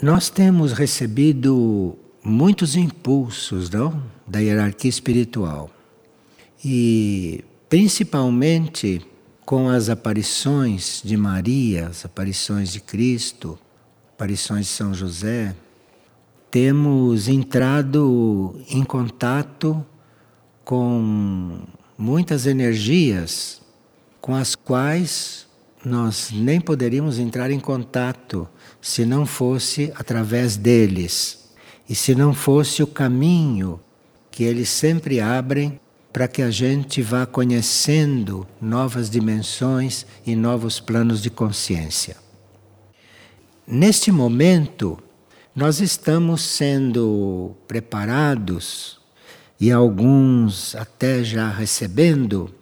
Nós temos recebido muitos impulsos, não? Da hierarquia espiritual. E principalmente com as aparições de Maria, as aparições de Cristo, aparições de São José, temos entrado em contato com muitas energias com as quais nós nem poderíamos entrar em contato se não fosse através deles e se não fosse o caminho que eles sempre abrem para que a gente vá conhecendo novas dimensões e novos planos de consciência. Neste momento, nós estamos sendo preparados e alguns até já recebendo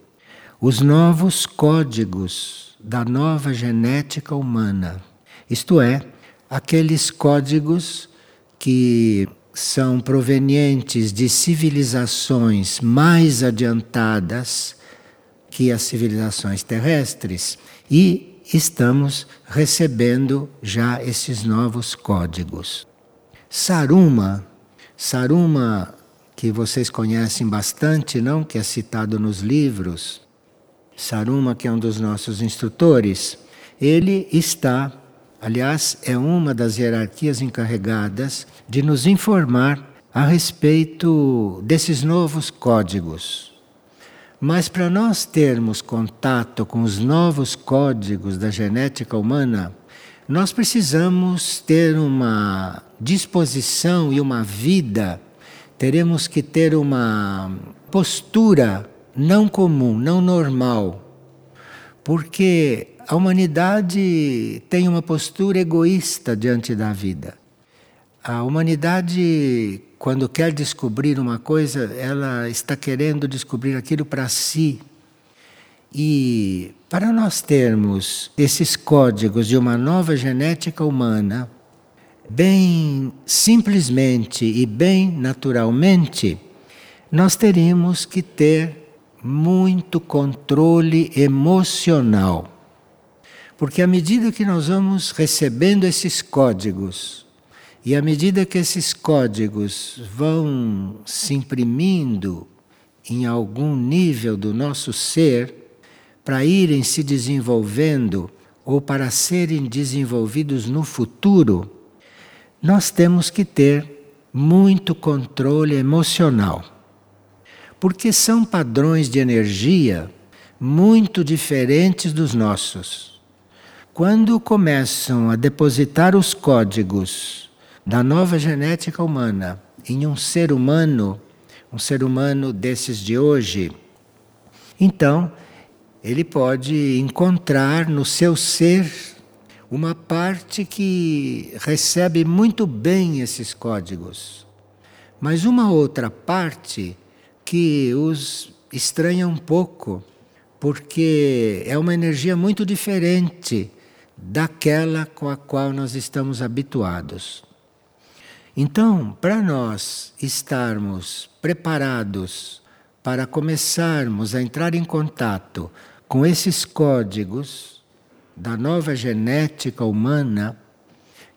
os novos códigos da nova genética humana. Isto é, aqueles códigos que são provenientes de civilizações mais adiantadas que as civilizações terrestres e estamos recebendo já esses novos códigos. Saruma, Saruma que vocês conhecem bastante, não? Que é citado nos livros. Saruma, que é um dos nossos instrutores, ele está, aliás, é uma das hierarquias encarregadas de nos informar a respeito desses novos códigos. Mas para nós termos contato com os novos códigos da genética humana, nós precisamos ter uma disposição e uma vida teremos que ter uma postura não comum, não normal. Porque a humanidade tem uma postura egoísta diante da vida. A humanidade, quando quer descobrir uma coisa, ela está querendo descobrir aquilo para si. E para nós termos esses códigos de uma nova genética humana, bem simplesmente e bem naturalmente, nós teríamos que ter muito controle emocional. Porque à medida que nós vamos recebendo esses códigos, e à medida que esses códigos vão se imprimindo em algum nível do nosso ser, para irem se desenvolvendo ou para serem desenvolvidos no futuro, nós temos que ter muito controle emocional. Porque são padrões de energia muito diferentes dos nossos. Quando começam a depositar os códigos da nova genética humana em um ser humano, um ser humano desses de hoje, então ele pode encontrar no seu ser uma parte que recebe muito bem esses códigos, mas uma outra parte que os estranha um pouco, porque é uma energia muito diferente daquela com a qual nós estamos habituados. Então, para nós estarmos preparados para começarmos a entrar em contato com esses códigos, da nova genética humana,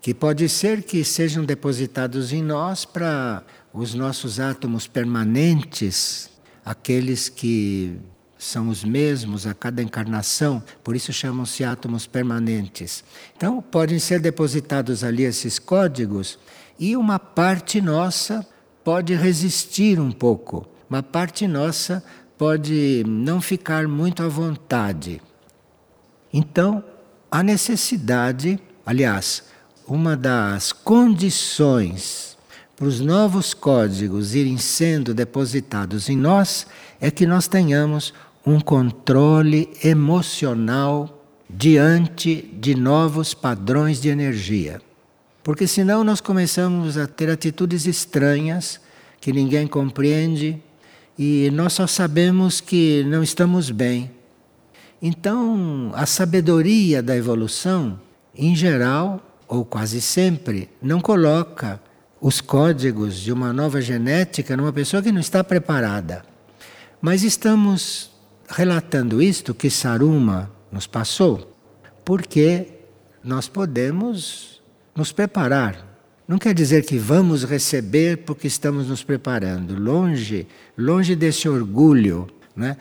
que pode ser que sejam depositados em nós para os nossos átomos permanentes, aqueles que são os mesmos a cada encarnação, por isso chamam-se átomos permanentes. Então, podem ser depositados ali esses códigos e uma parte nossa pode resistir um pouco, uma parte nossa pode não ficar muito à vontade. Então, a necessidade, aliás, uma das condições para os novos códigos irem sendo depositados em nós é que nós tenhamos um controle emocional diante de novos padrões de energia. Porque senão nós começamos a ter atitudes estranhas que ninguém compreende e nós só sabemos que não estamos bem então, a sabedoria da evolução, em geral, ou quase sempre, não coloca os códigos de uma nova genética numa pessoa que não está preparada. Mas estamos relatando isto que Saruma nos passou, porque nós podemos nos preparar Não quer dizer que vamos receber porque estamos nos preparando. Longe, longe desse orgulho. Né?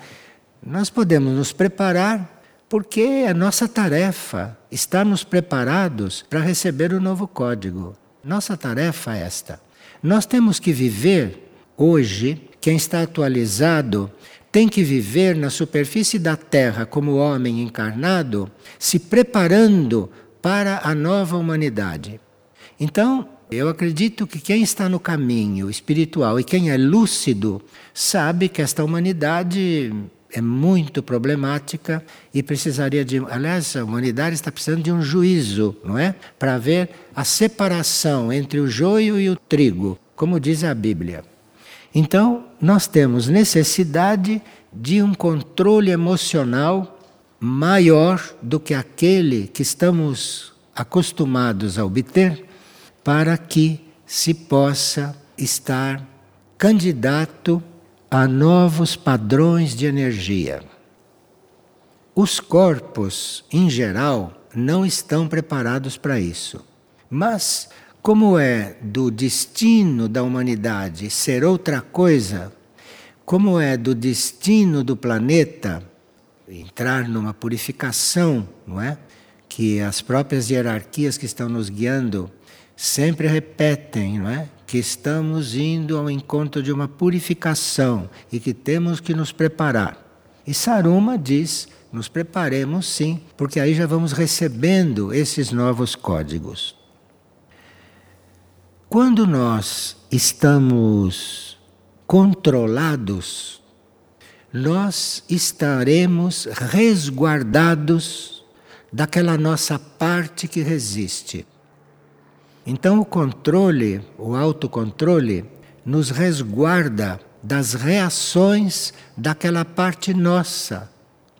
Nós podemos nos preparar porque é nossa tarefa estarmos preparados para receber o novo código. Nossa tarefa é esta. Nós temos que viver hoje, quem está atualizado tem que viver na superfície da Terra como homem encarnado, se preparando para a nova humanidade. Então, eu acredito que quem está no caminho espiritual e quem é lúcido sabe que esta humanidade é muito problemática e precisaria de. Aliás, a humanidade está precisando de um juízo, não é? Para ver a separação entre o joio e o trigo, como diz a Bíblia. Então, nós temos necessidade de um controle emocional maior do que aquele que estamos acostumados a obter, para que se possa estar candidato a novos padrões de energia. Os corpos, em geral, não estão preparados para isso. Mas, como é do destino da humanidade ser outra coisa, como é do destino do planeta entrar numa purificação, não é? Que as próprias hierarquias que estão nos guiando sempre repetem, não é? Que estamos indo ao encontro de uma purificação e que temos que nos preparar. E Saruma diz: nos preparemos sim, porque aí já vamos recebendo esses novos códigos. Quando nós estamos controlados, nós estaremos resguardados daquela nossa parte que resiste. Então, o controle, o autocontrole, nos resguarda das reações daquela parte nossa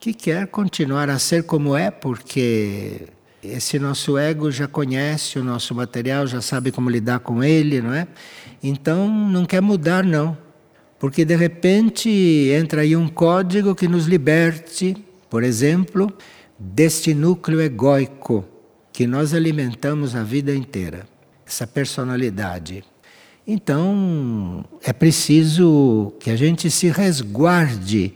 que quer continuar a ser como é, porque esse nosso ego já conhece o nosso material, já sabe como lidar com ele, não é? Então não quer mudar, não. Porque de repente entra aí um código que nos liberte, por exemplo, deste núcleo egóico que nós alimentamos a vida inteira essa personalidade. Então, é preciso que a gente se resguarde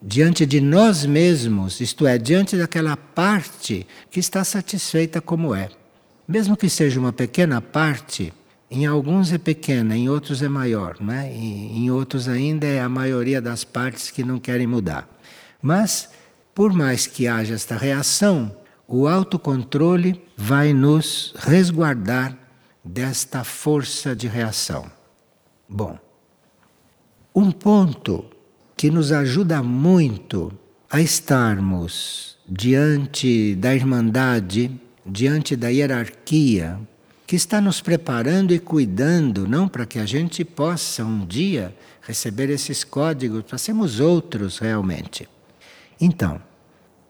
diante de nós mesmos, isto é, diante daquela parte que está satisfeita como é. Mesmo que seja uma pequena parte, em alguns é pequena, em outros é maior, né? Em outros ainda é a maioria das partes que não querem mudar. Mas, por mais que haja esta reação, o autocontrole vai nos resguardar desta força de reação. Bom, um ponto que nos ajuda muito a estarmos diante da Irmandade, diante da hierarquia, que está nos preparando e cuidando, não para que a gente possa um dia receber esses códigos, para sermos outros realmente. Então,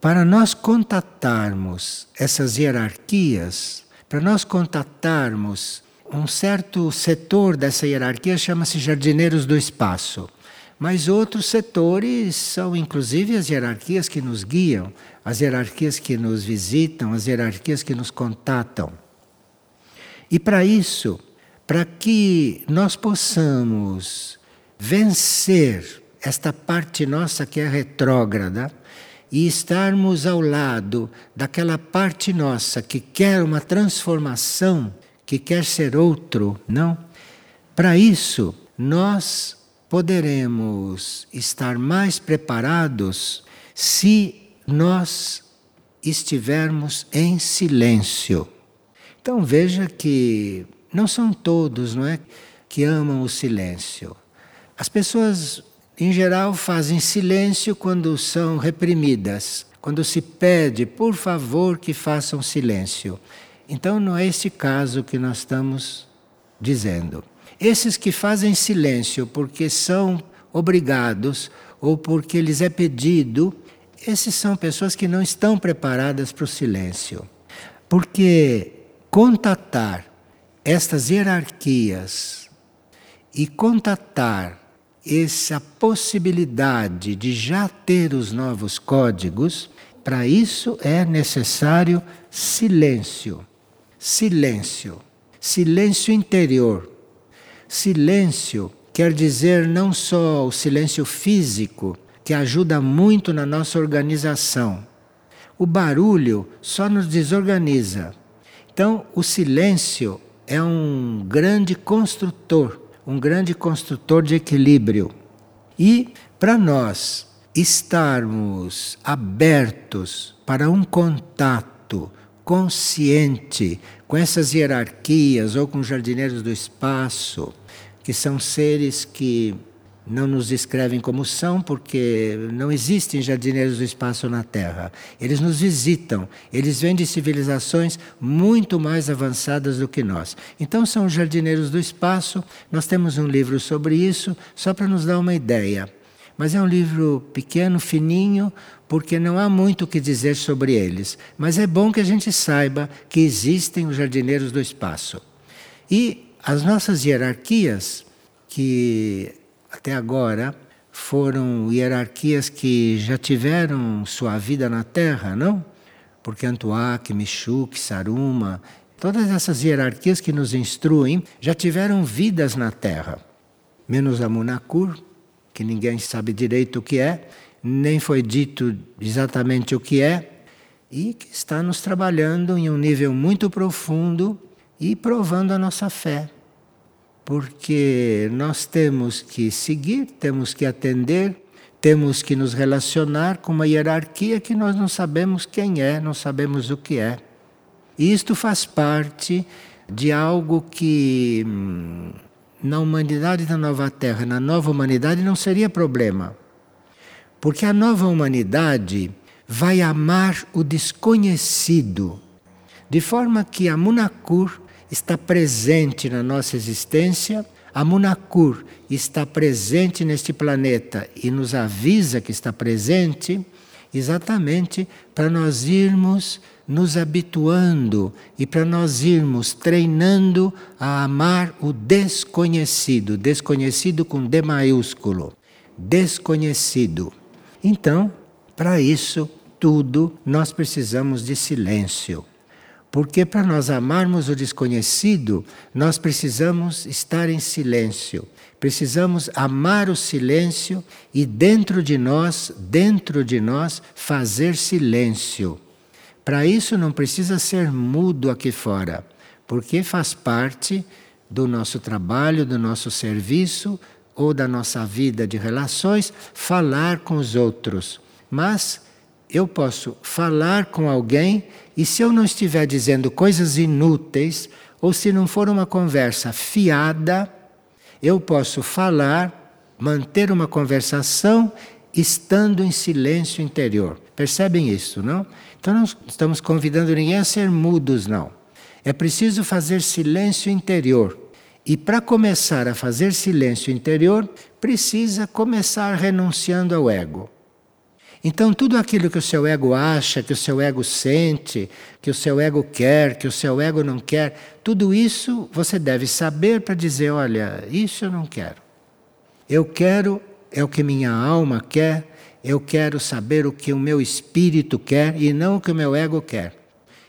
para nós contatarmos essas hierarquias, para nós contatarmos um certo setor dessa hierarquia, chama-se jardineiros do espaço. Mas outros setores são inclusive as hierarquias que nos guiam, as hierarquias que nos visitam, as hierarquias que nos contatam. E para isso, para que nós possamos vencer esta parte nossa que é retrógrada, e estarmos ao lado daquela parte nossa que quer uma transformação, que quer ser outro, não? Para isso, nós poderemos estar mais preparados se nós estivermos em silêncio. Então veja que não são todos, não é, que amam o silêncio. As pessoas em geral, fazem silêncio quando são reprimidas, quando se pede, por favor, que façam silêncio. Então, não é esse caso que nós estamos dizendo. Esses que fazem silêncio porque são obrigados ou porque lhes é pedido, esses são pessoas que não estão preparadas para o silêncio. Porque contatar estas hierarquias e contatar essa possibilidade de já ter os novos códigos, para isso é necessário silêncio. Silêncio. silêncio interior. Silêncio quer dizer não só o silêncio físico, que ajuda muito na nossa organização. O barulho só nos desorganiza. Então, o silêncio é um grande construtor, um grande construtor de equilíbrio. E para nós estarmos abertos para um contato consciente com essas hierarquias ou com jardineiros do espaço, que são seres que não nos descrevem como são, porque não existem jardineiros do espaço na Terra. Eles nos visitam, eles vêm de civilizações muito mais avançadas do que nós. Então, são os jardineiros do espaço. Nós temos um livro sobre isso, só para nos dar uma ideia. Mas é um livro pequeno, fininho, porque não há muito o que dizer sobre eles. Mas é bom que a gente saiba que existem os jardineiros do espaço. E as nossas hierarquias, que até agora foram hierarquias que já tiveram sua vida na Terra, não? Porque Antuak, Michuk, Saruma, todas essas hierarquias que nos instruem já tiveram vidas na Terra. Menos a Munakur, que ninguém sabe direito o que é, nem foi dito exatamente o que é, e que está nos trabalhando em um nível muito profundo e provando a nossa fé. Porque nós temos que seguir, temos que atender, temos que nos relacionar com uma hierarquia que nós não sabemos quem é, não sabemos o que é. E isto faz parte de algo que hum, na humanidade da nova Terra, na nova humanidade, não seria problema. Porque a nova humanidade vai amar o desconhecido, de forma que a Munakur está presente na nossa existência, a Munakur está presente neste planeta e nos avisa que está presente, exatamente para nós irmos nos habituando e para nós irmos treinando a amar o desconhecido, desconhecido com D maiúsculo, desconhecido. Então, para isso tudo, nós precisamos de silêncio. Porque para nós amarmos o desconhecido, nós precisamos estar em silêncio. Precisamos amar o silêncio e dentro de nós, dentro de nós, fazer silêncio. Para isso não precisa ser mudo aqui fora, porque faz parte do nosso trabalho, do nosso serviço ou da nossa vida de relações falar com os outros. Mas eu posso falar com alguém e se eu não estiver dizendo coisas inúteis ou se não for uma conversa fiada, eu posso falar, manter uma conversação estando em silêncio interior. Percebem isso, não? Então não estamos convidando ninguém a ser mudos, não. É preciso fazer silêncio interior. E para começar a fazer silêncio interior, precisa começar renunciando ao ego. Então, tudo aquilo que o seu ego acha, que o seu ego sente, que o seu ego quer, que o seu ego não quer, tudo isso você deve saber para dizer: olha, isso eu não quero. Eu quero é o que minha alma quer, eu quero saber o que o meu espírito quer e não o que o meu ego quer.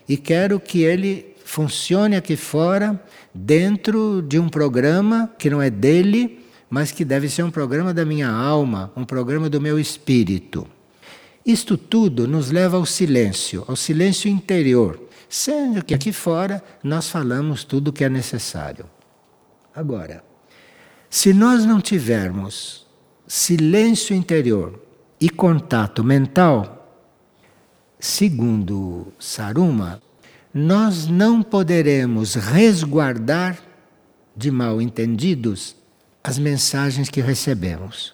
E quero que ele funcione aqui fora, dentro de um programa que não é dele, mas que deve ser um programa da minha alma, um programa do meu espírito. Isto tudo nos leva ao silêncio, ao silêncio interior, sendo que aqui fora nós falamos tudo o que é necessário. Agora, se nós não tivermos silêncio interior, e contato mental, segundo Saruma, nós não poderemos resguardar de mal entendidos as mensagens que recebemos.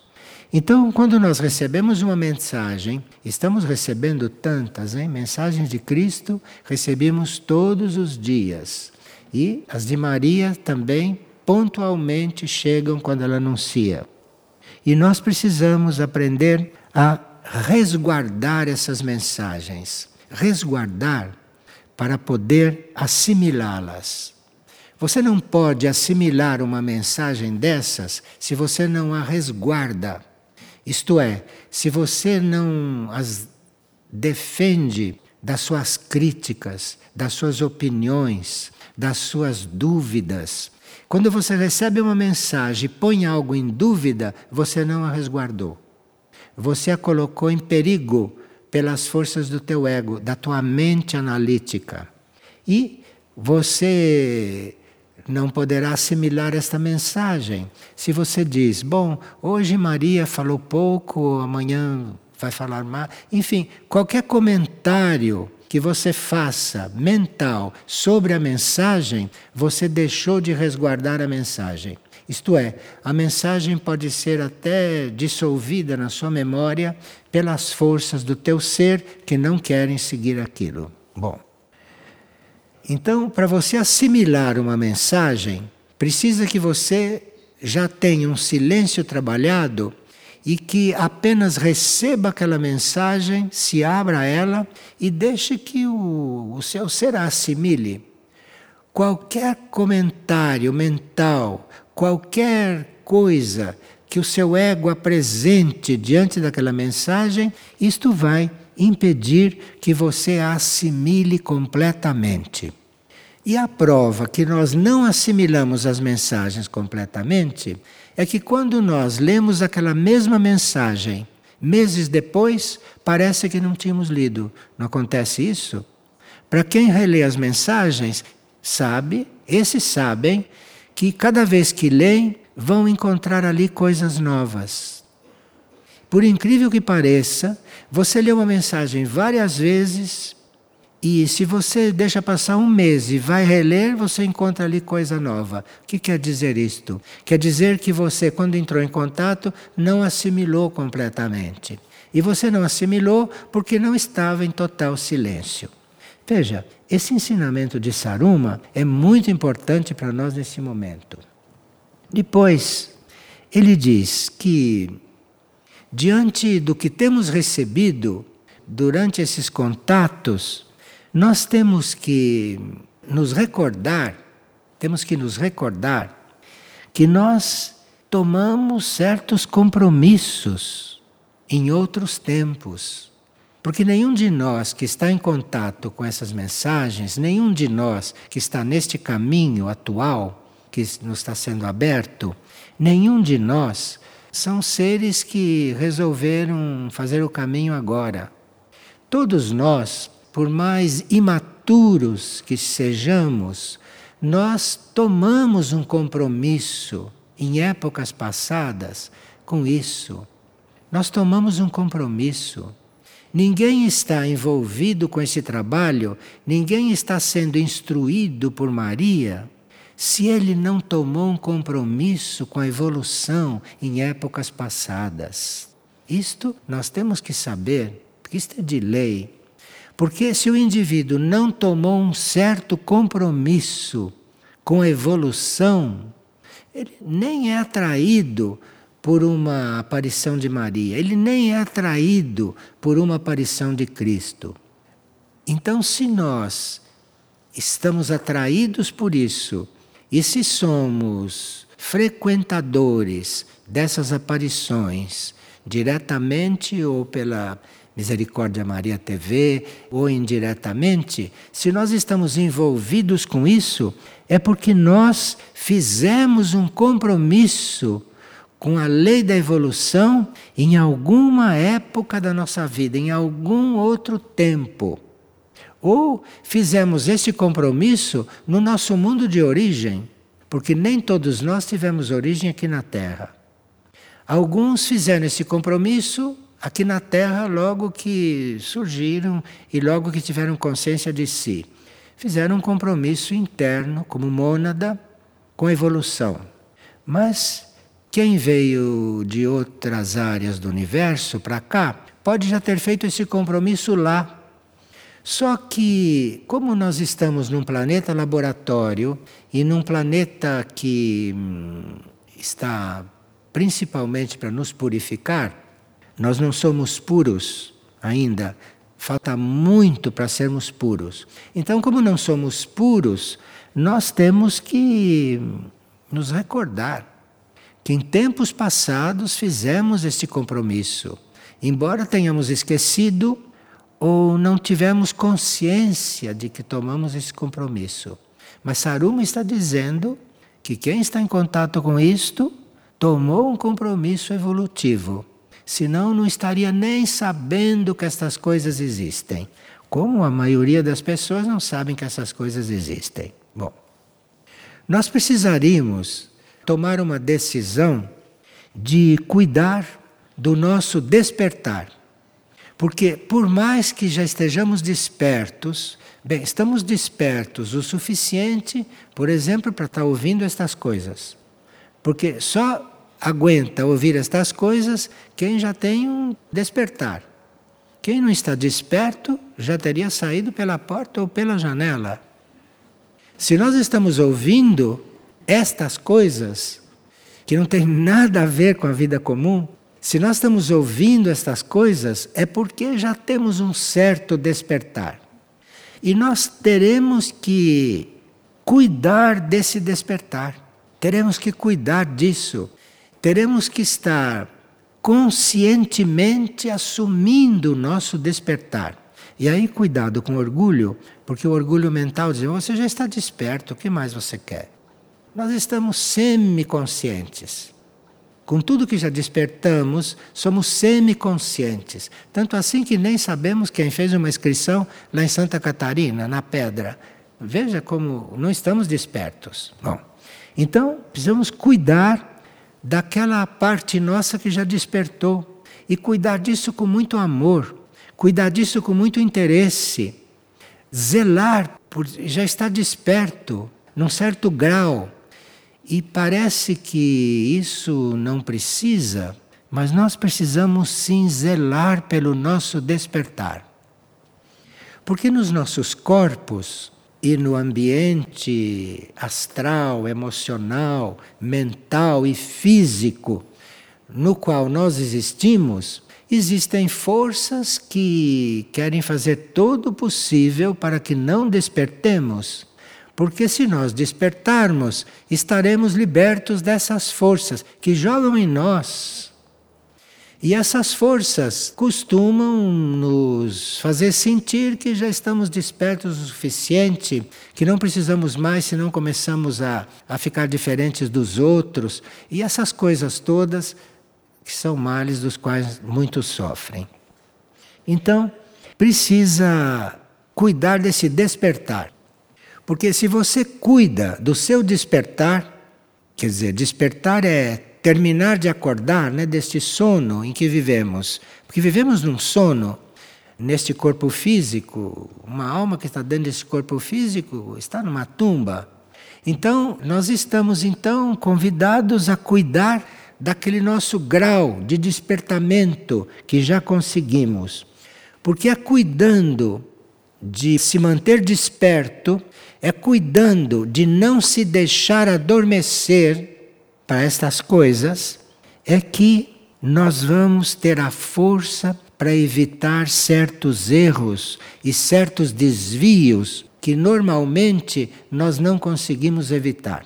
Então, quando nós recebemos uma mensagem, estamos recebendo tantas, hein? mensagens de Cristo recebemos todos os dias. E as de Maria também pontualmente chegam quando ela anuncia. E nós precisamos aprender a resguardar essas mensagens, resguardar para poder assimilá-las. Você não pode assimilar uma mensagem dessas se você não a resguarda. Isto é, se você não as defende das suas críticas, das suas opiniões, das suas dúvidas. Quando você recebe uma mensagem e põe algo em dúvida, você não a resguardou. Você a colocou em perigo pelas forças do teu ego, da tua mente analítica. E você não poderá assimilar esta mensagem. Se você diz, bom, hoje Maria falou pouco, amanhã vai falar mais. Enfim, qualquer comentário que você faça mental sobre a mensagem, você deixou de resguardar a mensagem. Isto é, a mensagem pode ser até dissolvida na sua memória pelas forças do teu ser que não querem seguir aquilo. Bom, então, para você assimilar uma mensagem, precisa que você já tenha um silêncio trabalhado e que apenas receba aquela mensagem, se abra ela e deixe que o, o seu ser a assimile. Qualquer comentário mental, qualquer coisa que o seu ego apresente diante daquela mensagem, isto vai impedir que você a assimile completamente. E a prova que nós não assimilamos as mensagens completamente é que quando nós lemos aquela mesma mensagem, meses depois, parece que não tínhamos lido. Não acontece isso? Para quem relê as mensagens, sabe, esses sabem, que cada vez que leem, vão encontrar ali coisas novas. Por incrível que pareça, você lê uma mensagem várias vezes, e se você deixa passar um mês e vai reler, você encontra ali coisa nova. O que quer dizer isto? Quer dizer que você, quando entrou em contato, não assimilou completamente. E você não assimilou porque não estava em total silêncio. Veja, esse ensinamento de Saruma é muito importante para nós nesse momento. Depois, ele diz que, diante do que temos recebido durante esses contatos, nós temos que nos recordar, temos que nos recordar que nós tomamos certos compromissos em outros tempos. Porque nenhum de nós que está em contato com essas mensagens, nenhum de nós que está neste caminho atual que nos está sendo aberto, nenhum de nós são seres que resolveram fazer o caminho agora. Todos nós por mais imaturos que sejamos, nós tomamos um compromisso em épocas passadas com isso. Nós tomamos um compromisso. Ninguém está envolvido com esse trabalho, ninguém está sendo instruído por Maria se ele não tomou um compromisso com a evolução em épocas passadas. Isto nós temos que saber, porque isto é de lei. Porque se o indivíduo não tomou um certo compromisso com a evolução, ele nem é atraído por uma aparição de Maria, ele nem é atraído por uma aparição de Cristo. Então, se nós estamos atraídos por isso, e se somos frequentadores dessas aparições, diretamente ou pela Misericórdia Maria TV ou indiretamente, se nós estamos envolvidos com isso, é porque nós fizemos um compromisso com a lei da evolução em alguma época da nossa vida, em algum outro tempo. Ou fizemos esse compromisso no nosso mundo de origem, porque nem todos nós tivemos origem aqui na Terra. Alguns fizeram esse compromisso aqui na Terra logo que surgiram e logo que tiveram consciência de si. Fizeram um compromisso interno, como mônada, com a evolução. Mas quem veio de outras áreas do universo para cá pode já ter feito esse compromisso lá. Só que, como nós estamos num planeta laboratório e num planeta que hum, está principalmente para nos purificar, nós não somos puros ainda. Falta muito para sermos puros. Então, como não somos puros, nós temos que nos recordar que em tempos passados fizemos este compromisso. Embora tenhamos esquecido ou não tivemos consciência de que tomamos esse compromisso. Mas Saruma está dizendo que quem está em contato com isto tomou um compromisso evolutivo. Senão não estaria nem sabendo que estas coisas existem. Como a maioria das pessoas não sabem que essas coisas existem. Bom, nós precisaríamos tomar uma decisão de cuidar do nosso despertar. Porque, por mais que já estejamos despertos, bem, estamos despertos o suficiente, por exemplo, para estar ouvindo estas coisas. Porque só aguenta ouvir estas coisas quem já tem um despertar. Quem não está desperto já teria saído pela porta ou pela janela. Se nós estamos ouvindo estas coisas, que não tem nada a ver com a vida comum, se nós estamos ouvindo estas coisas, é porque já temos um certo despertar. E nós teremos que cuidar desse despertar, teremos que cuidar disso. Teremos que estar conscientemente assumindo o nosso despertar. E aí, cuidado com o orgulho, porque o orgulho mental diz: você já está desperto, o que mais você quer? Nós estamos semi-conscientes. Com tudo que já despertamos, somos semi-conscientes. Tanto assim que nem sabemos quem fez uma inscrição lá em Santa Catarina, na pedra. Veja como não estamos despertos. Bom, então precisamos cuidar daquela parte nossa que já despertou e cuidar disso com muito amor, cuidar disso com muito interesse, zelar por já estar desperto num certo grau. E parece que isso não precisa, mas nós precisamos sim zelar pelo nosso despertar. Porque nos nossos corpos e no ambiente astral, emocional, mental e físico no qual nós existimos, existem forças que querem fazer todo o possível para que não despertemos. Porque se nós despertarmos, estaremos libertos dessas forças que jogam em nós e essas forças costumam nos fazer sentir que já estamos despertos o suficiente, que não precisamos mais se não começamos a, a ficar diferentes dos outros, e essas coisas todas que são males dos quais muitos sofrem. Então, precisa cuidar desse despertar. Porque se você cuida do seu despertar, quer dizer, despertar é terminar de acordar né, deste sono em que vivemos. Porque vivemos num sono, neste corpo físico, uma alma que está dentro desse corpo físico está numa tumba. Então, nós estamos então convidados a cuidar daquele nosso grau de despertamento que já conseguimos. Porque é cuidando de se manter desperto, é cuidando de não se deixar adormecer para estas coisas é que nós vamos ter a força para evitar certos erros e certos desvios que normalmente nós não conseguimos evitar.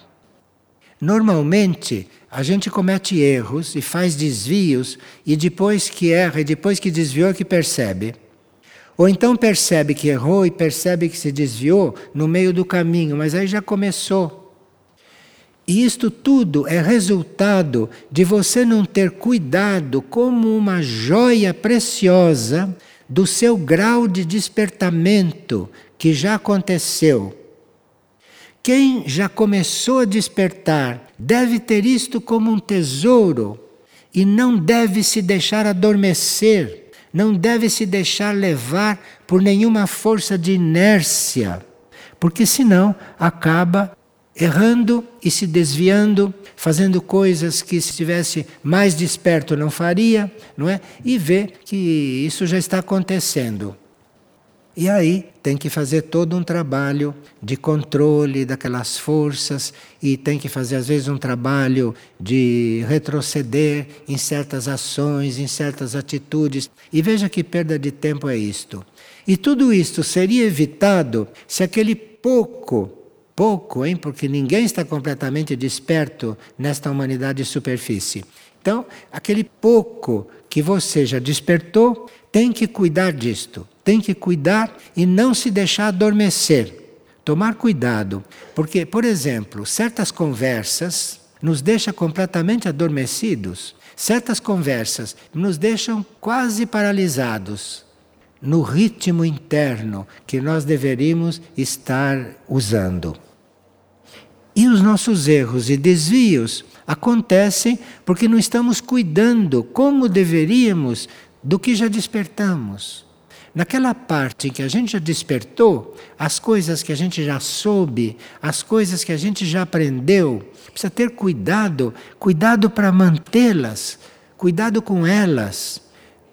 Normalmente, a gente comete erros e faz desvios e depois que erra e depois que desviou é que percebe. Ou então percebe que errou e percebe que se desviou no meio do caminho, mas aí já começou. E isto tudo é resultado de você não ter cuidado como uma joia preciosa do seu grau de despertamento que já aconteceu. Quem já começou a despertar deve ter isto como um tesouro e não deve se deixar adormecer, não deve se deixar levar por nenhuma força de inércia, porque senão acaba errando e se desviando, fazendo coisas que se estivesse mais desperto não faria, não é? E vê que isso já está acontecendo. E aí tem que fazer todo um trabalho de controle daquelas forças e tem que fazer às vezes um trabalho de retroceder em certas ações, em certas atitudes. E veja que perda de tempo é isto. E tudo isto seria evitado se aquele pouco pouco, hein? Porque ninguém está completamente desperto nesta humanidade de superfície. Então, aquele pouco que você já despertou, tem que cuidar disto, tem que cuidar e não se deixar adormecer. tomar cuidado, porque, por exemplo, certas conversas nos deixam completamente adormecidos, certas conversas nos deixam quase paralisados no ritmo interno que nós deveríamos estar usando. E os nossos erros e desvios acontecem porque não estamos cuidando como deveríamos do que já despertamos. Naquela parte em que a gente já despertou, as coisas que a gente já soube, as coisas que a gente já aprendeu, precisa ter cuidado, cuidado para mantê-las, cuidado com elas,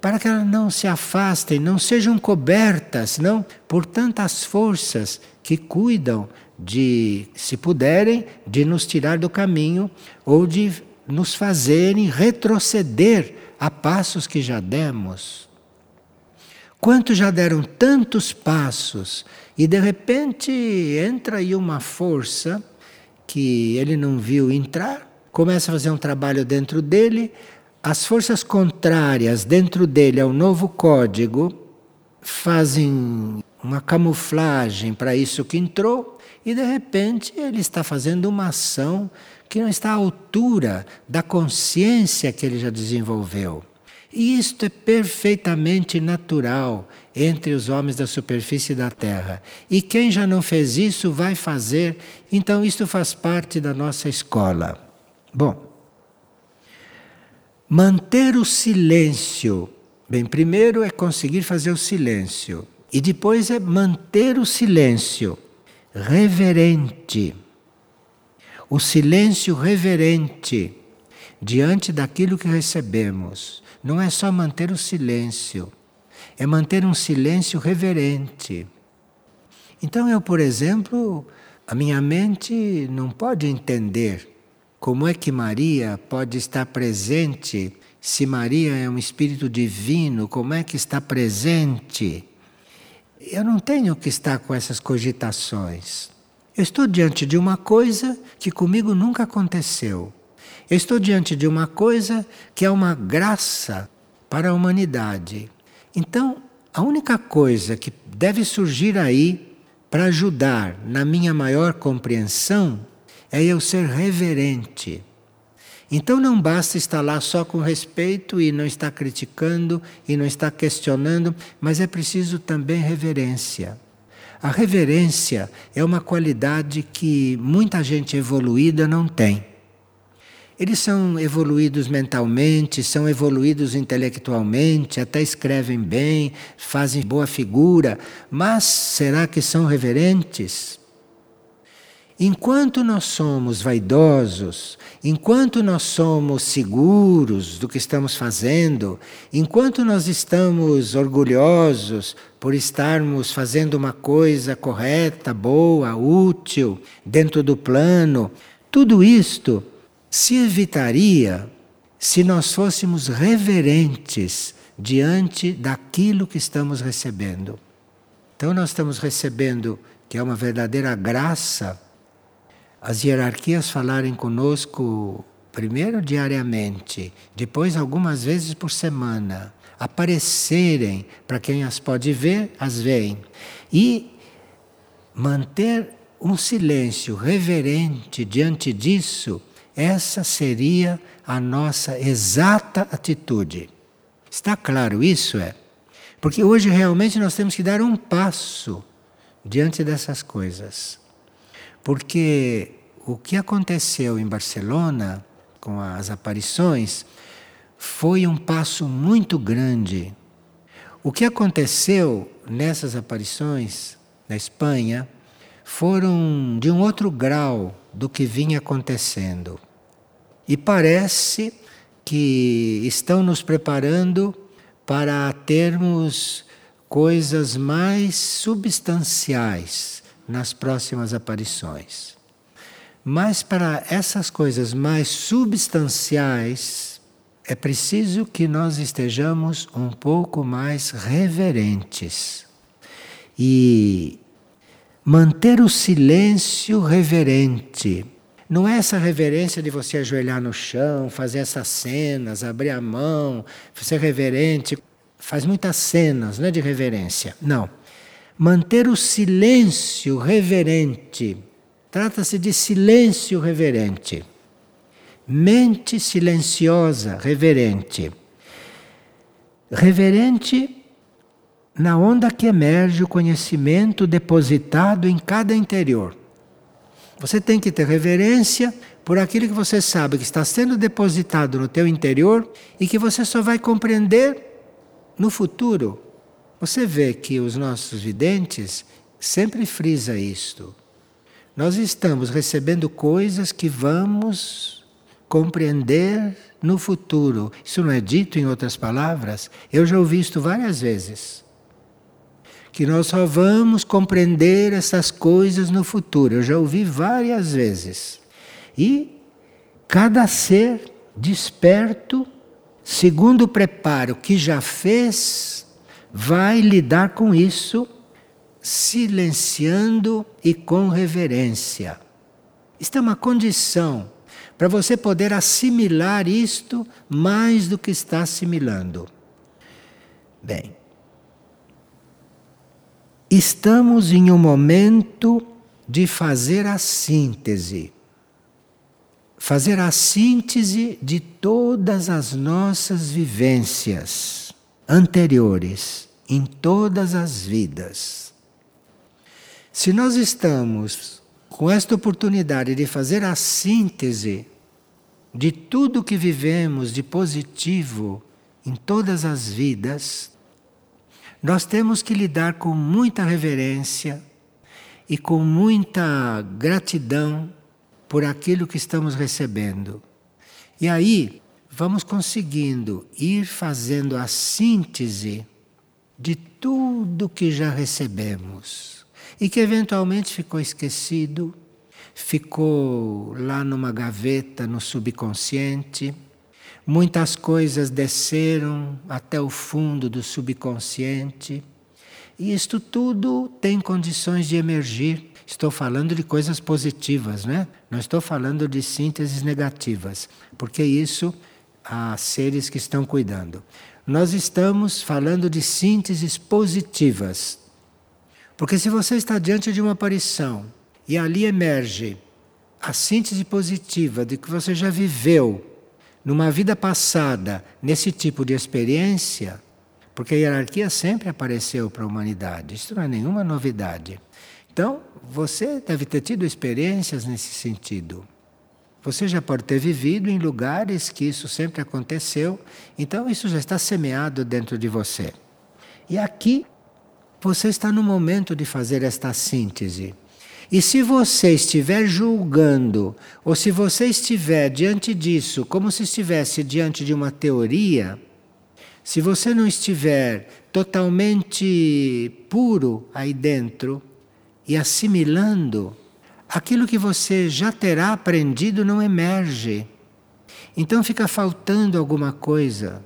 para que elas não se afastem, não sejam cobertas, não por tantas forças que cuidam de, se puderem, de nos tirar do caminho ou de nos fazerem retroceder a passos que já demos. Quantos já deram tantos passos e de repente entra aí uma força que ele não viu entrar, começa a fazer um trabalho dentro dele, as forças contrárias dentro dele ao novo código fazem uma camuflagem para isso que entrou e de repente ele está fazendo uma ação que não está à altura da consciência que ele já desenvolveu. E isto é perfeitamente natural entre os homens da superfície da Terra. E quem já não fez isso vai fazer, então isto faz parte da nossa escola. Bom, manter o silêncio. Bem, primeiro é conseguir fazer o silêncio. E depois é manter o silêncio reverente. O silêncio reverente diante daquilo que recebemos. Não é só manter o silêncio, é manter um silêncio reverente. Então, eu, por exemplo, a minha mente não pode entender como é que Maria pode estar presente. Se Maria é um espírito divino, como é que está presente? Eu não tenho que estar com essas cogitações. Eu estou diante de uma coisa que comigo nunca aconteceu. Eu estou diante de uma coisa que é uma graça para a humanidade. Então, a única coisa que deve surgir aí para ajudar na minha maior compreensão é eu ser reverente. Então não basta estar lá só com respeito e não estar criticando e não estar questionando, mas é preciso também reverência. A reverência é uma qualidade que muita gente evoluída não tem. Eles são evoluídos mentalmente, são evoluídos intelectualmente, até escrevem bem, fazem boa figura, mas será que são reverentes? Enquanto nós somos vaidosos, enquanto nós somos seguros do que estamos fazendo, enquanto nós estamos orgulhosos por estarmos fazendo uma coisa correta, boa, útil, dentro do plano, tudo isto se evitaria se nós fôssemos reverentes diante daquilo que estamos recebendo. Então, nós estamos recebendo, que é uma verdadeira graça, as hierarquias falarem conosco, primeiro diariamente, depois algumas vezes por semana, aparecerem para quem as pode ver, as veem, e manter um silêncio reverente diante disso essa seria a nossa exata atitude. Está claro isso? É? Porque hoje realmente nós temos que dar um passo diante dessas coisas. Porque o que aconteceu em Barcelona com as aparições foi um passo muito grande. O que aconteceu nessas aparições na Espanha foram de um outro grau do que vinha acontecendo. E parece que estão nos preparando para termos coisas mais substanciais nas próximas aparições. Mas para essas coisas mais substanciais, é preciso que nós estejamos um pouco mais reverentes. E manter o silêncio reverente não é essa reverência de você ajoelhar no chão, fazer essas cenas, abrir a mão, ser reverente. Faz muitas cenas né, de reverência. Não. Manter o silêncio reverente. Trata-se de silêncio reverente. Mente silenciosa, reverente. Reverente na onda que emerge o conhecimento depositado em cada interior. Você tem que ter reverência por aquilo que você sabe que está sendo depositado no teu interior e que você só vai compreender no futuro. Você vê que os nossos videntes sempre frisa isto. Nós estamos recebendo coisas que vamos compreender no futuro. Isso não é dito em outras palavras? Eu já ouvi isto várias vezes. Que nós só vamos compreender essas coisas no futuro. Eu já ouvi várias vezes. E cada ser desperto, segundo o preparo que já fez, vai lidar com isso silenciando e com reverência. Isto é uma condição para você poder assimilar isto mais do que está assimilando. Bem, estamos em um momento de fazer a síntese. Fazer a síntese de todas as nossas vivências anteriores, em todas as vidas. Se nós estamos com esta oportunidade de fazer a síntese de tudo que vivemos de positivo em todas as vidas, nós temos que lidar com muita reverência e com muita gratidão por aquilo que estamos recebendo. E aí vamos conseguindo ir fazendo a síntese de tudo que já recebemos e que eventualmente ficou esquecido ficou lá numa gaveta no subconsciente. Muitas coisas desceram até o fundo do subconsciente. E isto tudo tem condições de emergir. Estou falando de coisas positivas, né? Não estou falando de sínteses negativas, porque isso há seres que estão cuidando. Nós estamos falando de sínteses positivas. Porque se você está diante de uma aparição e ali emerge a síntese positiva de que você já viveu numa vida passada nesse tipo de experiência, porque a hierarquia sempre apareceu para a humanidade, isso não é nenhuma novidade. Então, você deve ter tido experiências nesse sentido. Você já pode ter vivido em lugares que isso sempre aconteceu, então isso já está semeado dentro de você. E aqui você está no momento de fazer esta síntese. E se você estiver julgando, ou se você estiver diante disso como se estivesse diante de uma teoria, se você não estiver totalmente puro aí dentro e assimilando, aquilo que você já terá aprendido não emerge. Então fica faltando alguma coisa.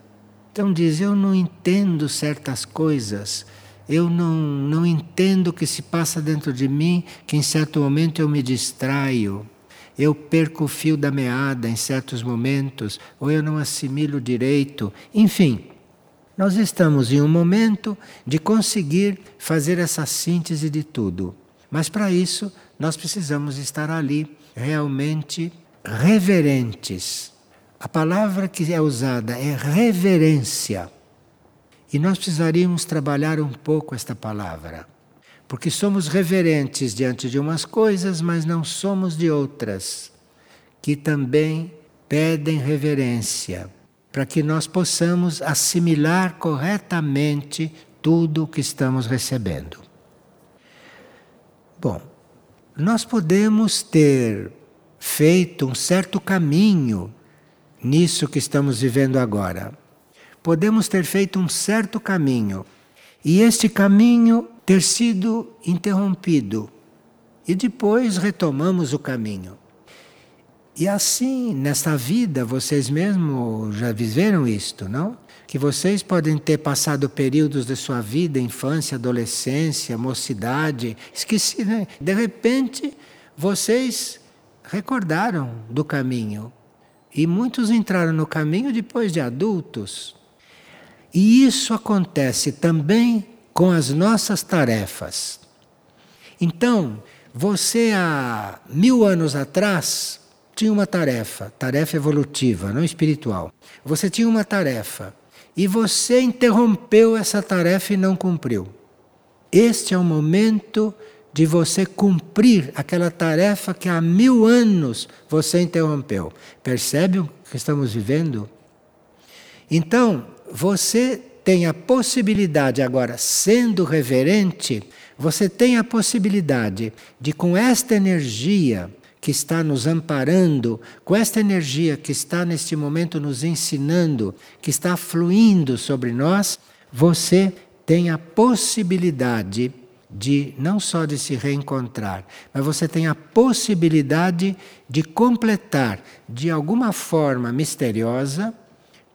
Então diz: Eu não entendo certas coisas eu não, não entendo o que se passa dentro de mim, que em certo momento eu me distraio, eu perco o fio da meada em certos momentos, ou eu não assimilo direito. Enfim, nós estamos em um momento de conseguir fazer essa síntese de tudo. Mas para isso, nós precisamos estar ali realmente reverentes. A palavra que é usada é reverência. E nós precisaríamos trabalhar um pouco esta palavra, porque somos reverentes diante de umas coisas, mas não somos de outras, que também pedem reverência, para que nós possamos assimilar corretamente tudo o que estamos recebendo. Bom, nós podemos ter feito um certo caminho nisso que estamos vivendo agora podemos ter feito um certo caminho e este caminho ter sido interrompido e depois retomamos o caminho. E assim, nesta vida, vocês mesmos já viveram isto, não? Que vocês podem ter passado períodos de sua vida, infância, adolescência, mocidade, esqueci, né? De repente, vocês recordaram do caminho. E muitos entraram no caminho depois de adultos. E isso acontece também com as nossas tarefas. Então, você há mil anos atrás tinha uma tarefa, tarefa evolutiva, não espiritual. Você tinha uma tarefa e você interrompeu essa tarefa e não cumpriu. Este é o momento de você cumprir aquela tarefa que há mil anos você interrompeu. Percebe o que estamos vivendo? Então, você tem a possibilidade agora, sendo reverente, você tem a possibilidade de, com esta energia que está nos amparando, com esta energia que está neste momento nos ensinando, que está fluindo sobre nós, você tem a possibilidade de não só de se reencontrar, mas você tem a possibilidade de completar de alguma forma misteriosa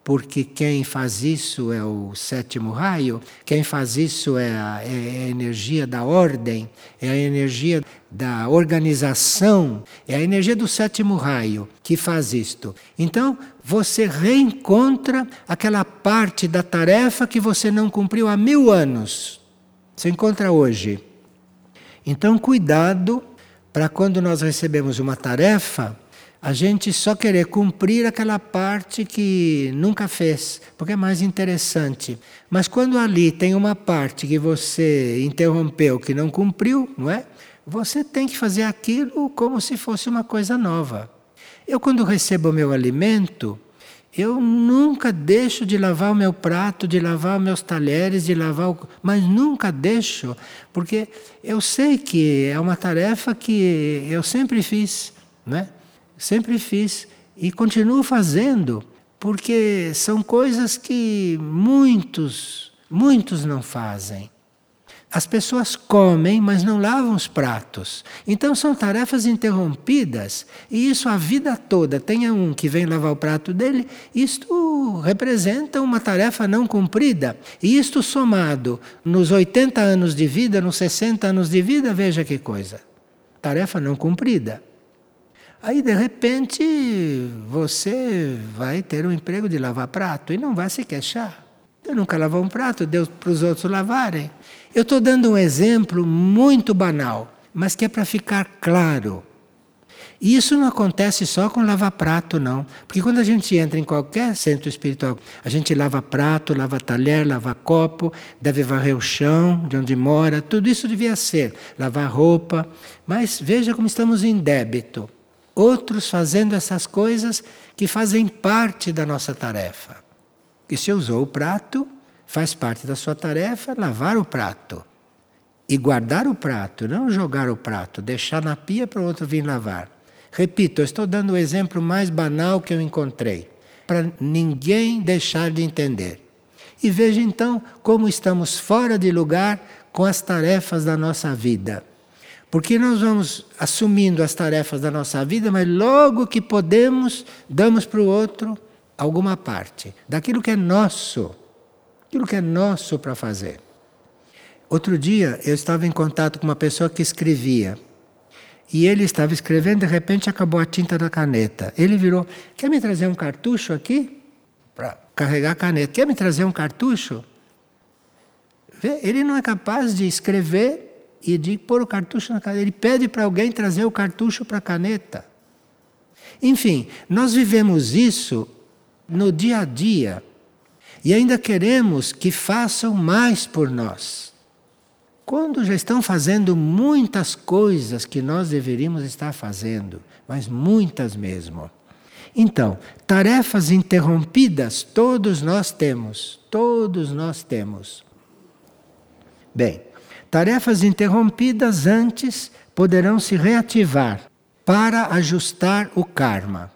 porque quem faz isso é o sétimo raio, quem faz isso é a, é a, energia da ordem, é a energia da organização, é a energia do sétimo raio que faz isto. Então, você reencontra aquela parte da tarefa que você não cumpriu há mil anos. Você encontra hoje. Então, cuidado para quando nós recebemos uma tarefa a gente só querer cumprir aquela parte que nunca fez, porque é mais interessante. Mas quando ali tem uma parte que você interrompeu, que não cumpriu, não é? Você tem que fazer aquilo como se fosse uma coisa nova. Eu, quando recebo o meu alimento, eu nunca deixo de lavar o meu prato, de lavar os meus talheres, de lavar o... mas nunca deixo, porque eu sei que é uma tarefa que eu sempre fiz, não é? Sempre fiz e continuo fazendo, porque são coisas que muitos, muitos não fazem. As pessoas comem, mas não lavam os pratos. Então são tarefas interrompidas, e isso a vida toda. Tenha um que vem lavar o prato dele, isto representa uma tarefa não cumprida. E isto somado nos 80 anos de vida, nos 60 anos de vida, veja que coisa. Tarefa não cumprida. Aí, de repente, você vai ter um emprego de lavar prato e não vai se queixar. Eu nunca lavou um prato, deu para os outros lavarem. Eu estou dando um exemplo muito banal, mas que é para ficar claro. E isso não acontece só com lavar prato, não. Porque quando a gente entra em qualquer centro espiritual, a gente lava prato, lava talher, lava copo, deve varrer o chão de onde mora, tudo isso devia ser. Lavar roupa. Mas veja como estamos em débito outros fazendo essas coisas que fazem parte da nossa tarefa. E se usou o prato, faz parte da sua tarefa lavar o prato. E guardar o prato, não jogar o prato, deixar na pia para o outro vir lavar. Repito, eu estou dando o exemplo mais banal que eu encontrei, para ninguém deixar de entender. E veja então como estamos fora de lugar com as tarefas da nossa vida. Porque nós vamos assumindo as tarefas da nossa vida, mas logo que podemos, damos para o outro alguma parte daquilo que é nosso, aquilo que é nosso para fazer. Outro dia eu estava em contato com uma pessoa que escrevia. E ele estava escrevendo, de repente acabou a tinta da caneta. Ele virou: Quer me trazer um cartucho aqui? Para carregar a caneta. Quer me trazer um cartucho? Ele não é capaz de escrever e de pôr o cartucho na caneta. Ele pede para alguém trazer o cartucho para a caneta. Enfim, nós vivemos isso no dia a dia e ainda queremos que façam mais por nós. Quando já estão fazendo muitas coisas que nós deveríamos estar fazendo, mas muitas mesmo. Então, tarefas interrompidas todos nós temos, todos nós temos. Bem, Tarefas interrompidas antes poderão se reativar para ajustar o karma.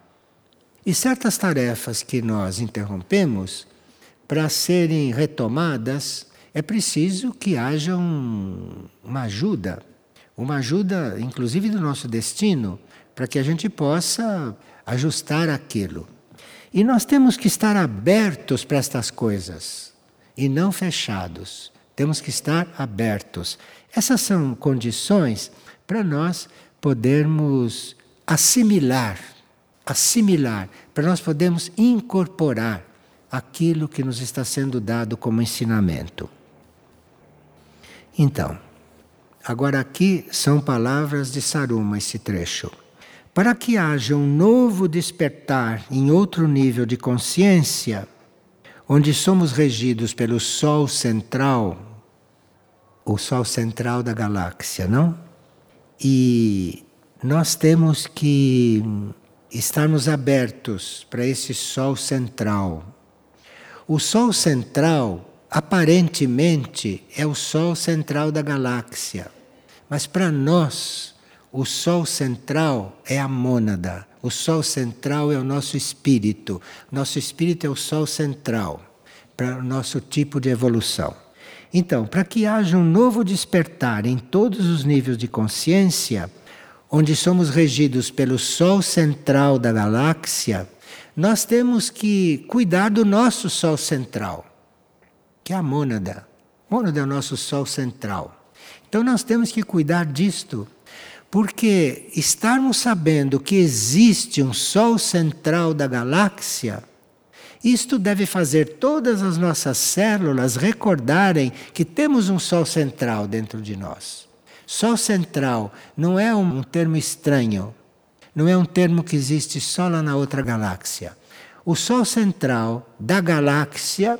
E certas tarefas que nós interrompemos, para serem retomadas, é preciso que haja um, uma ajuda, uma ajuda, inclusive do nosso destino, para que a gente possa ajustar aquilo. E nós temos que estar abertos para estas coisas e não fechados. Temos que estar abertos. Essas são condições para nós podermos assimilar, assimilar, para nós podermos incorporar aquilo que nos está sendo dado como ensinamento. Então, agora aqui são palavras de Saruma esse trecho. Para que haja um novo despertar em outro nível de consciência, onde somos regidos pelo Sol central, o Sol central da galáxia, não? E nós temos que estarmos abertos para esse Sol central. O Sol central aparentemente é o Sol central da galáxia. Mas para nós, o Sol central é a mônada. O Sol central é o nosso espírito. Nosso espírito é o Sol central para o nosso tipo de evolução. Então, para que haja um novo despertar em todos os níveis de consciência, onde somos regidos pelo Sol central da galáxia, nós temos que cuidar do nosso Sol central que é a mônada. Mônada é o nosso sol central. Então nós temos que cuidar disto, porque estarmos sabendo que existe um sol central da galáxia, isto deve fazer todas as nossas células recordarem que temos um sol central dentro de nós. Sol central não é um termo estranho, não é um termo que existe só lá na outra galáxia. O sol central da galáxia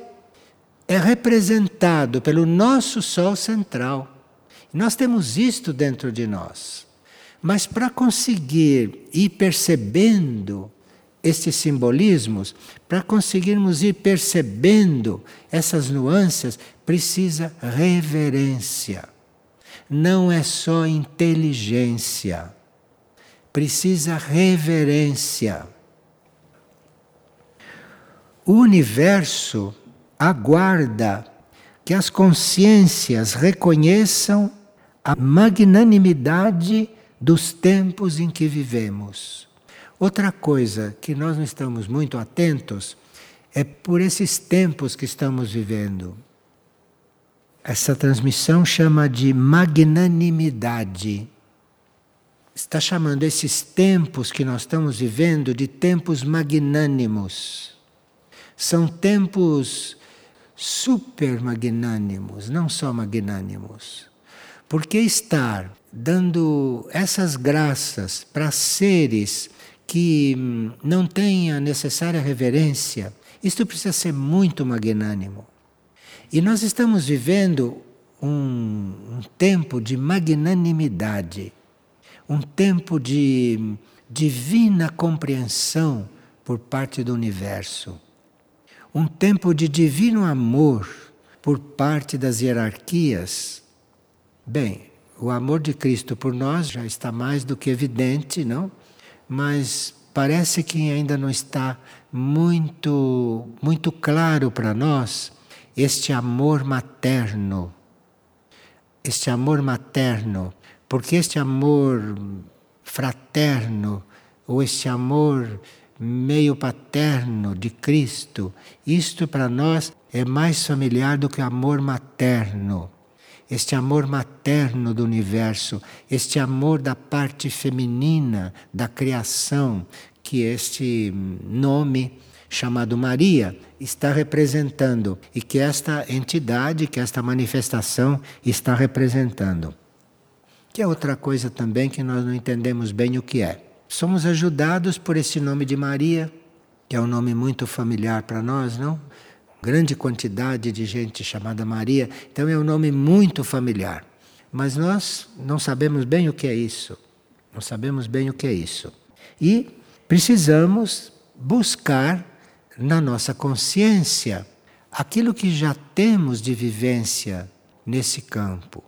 é representado pelo nosso Sol central. Nós temos isto dentro de nós. Mas para conseguir ir percebendo estes simbolismos, para conseguirmos ir percebendo essas nuances, precisa reverência. Não é só inteligência. Precisa reverência. O universo aguarda que as consciências reconheçam a magnanimidade dos tempos em que vivemos. Outra coisa que nós não estamos muito atentos é por esses tempos que estamos vivendo. Essa transmissão chama de magnanimidade. Está chamando esses tempos que nós estamos vivendo de tempos magnânimos. São tempos super magnânimos, não só magnânimos. Porque estar dando essas graças para seres que hum, não têm a necessária reverência, isto precisa ser muito magnânimo. E nós estamos vivendo um, um tempo de magnanimidade, um tempo de hum, divina compreensão por parte do universo um tempo de divino amor por parte das hierarquias. Bem, o amor de Cristo por nós já está mais do que evidente, não? Mas parece que ainda não está muito muito claro para nós este amor materno. Este amor materno, porque este amor fraterno ou este amor meio paterno de Cristo, isto para nós é mais familiar do que o amor materno. Este amor materno do universo, este amor da parte feminina da criação, que este nome chamado Maria está representando e que esta entidade, que esta manifestação está representando. Que é outra coisa também que nós não entendemos bem o que é. Somos ajudados por esse nome de Maria, que é um nome muito familiar para nós, não? Grande quantidade de gente chamada Maria, então é um nome muito familiar. Mas nós não sabemos bem o que é isso. Não sabemos bem o que é isso. E precisamos buscar na nossa consciência aquilo que já temos de vivência nesse campo.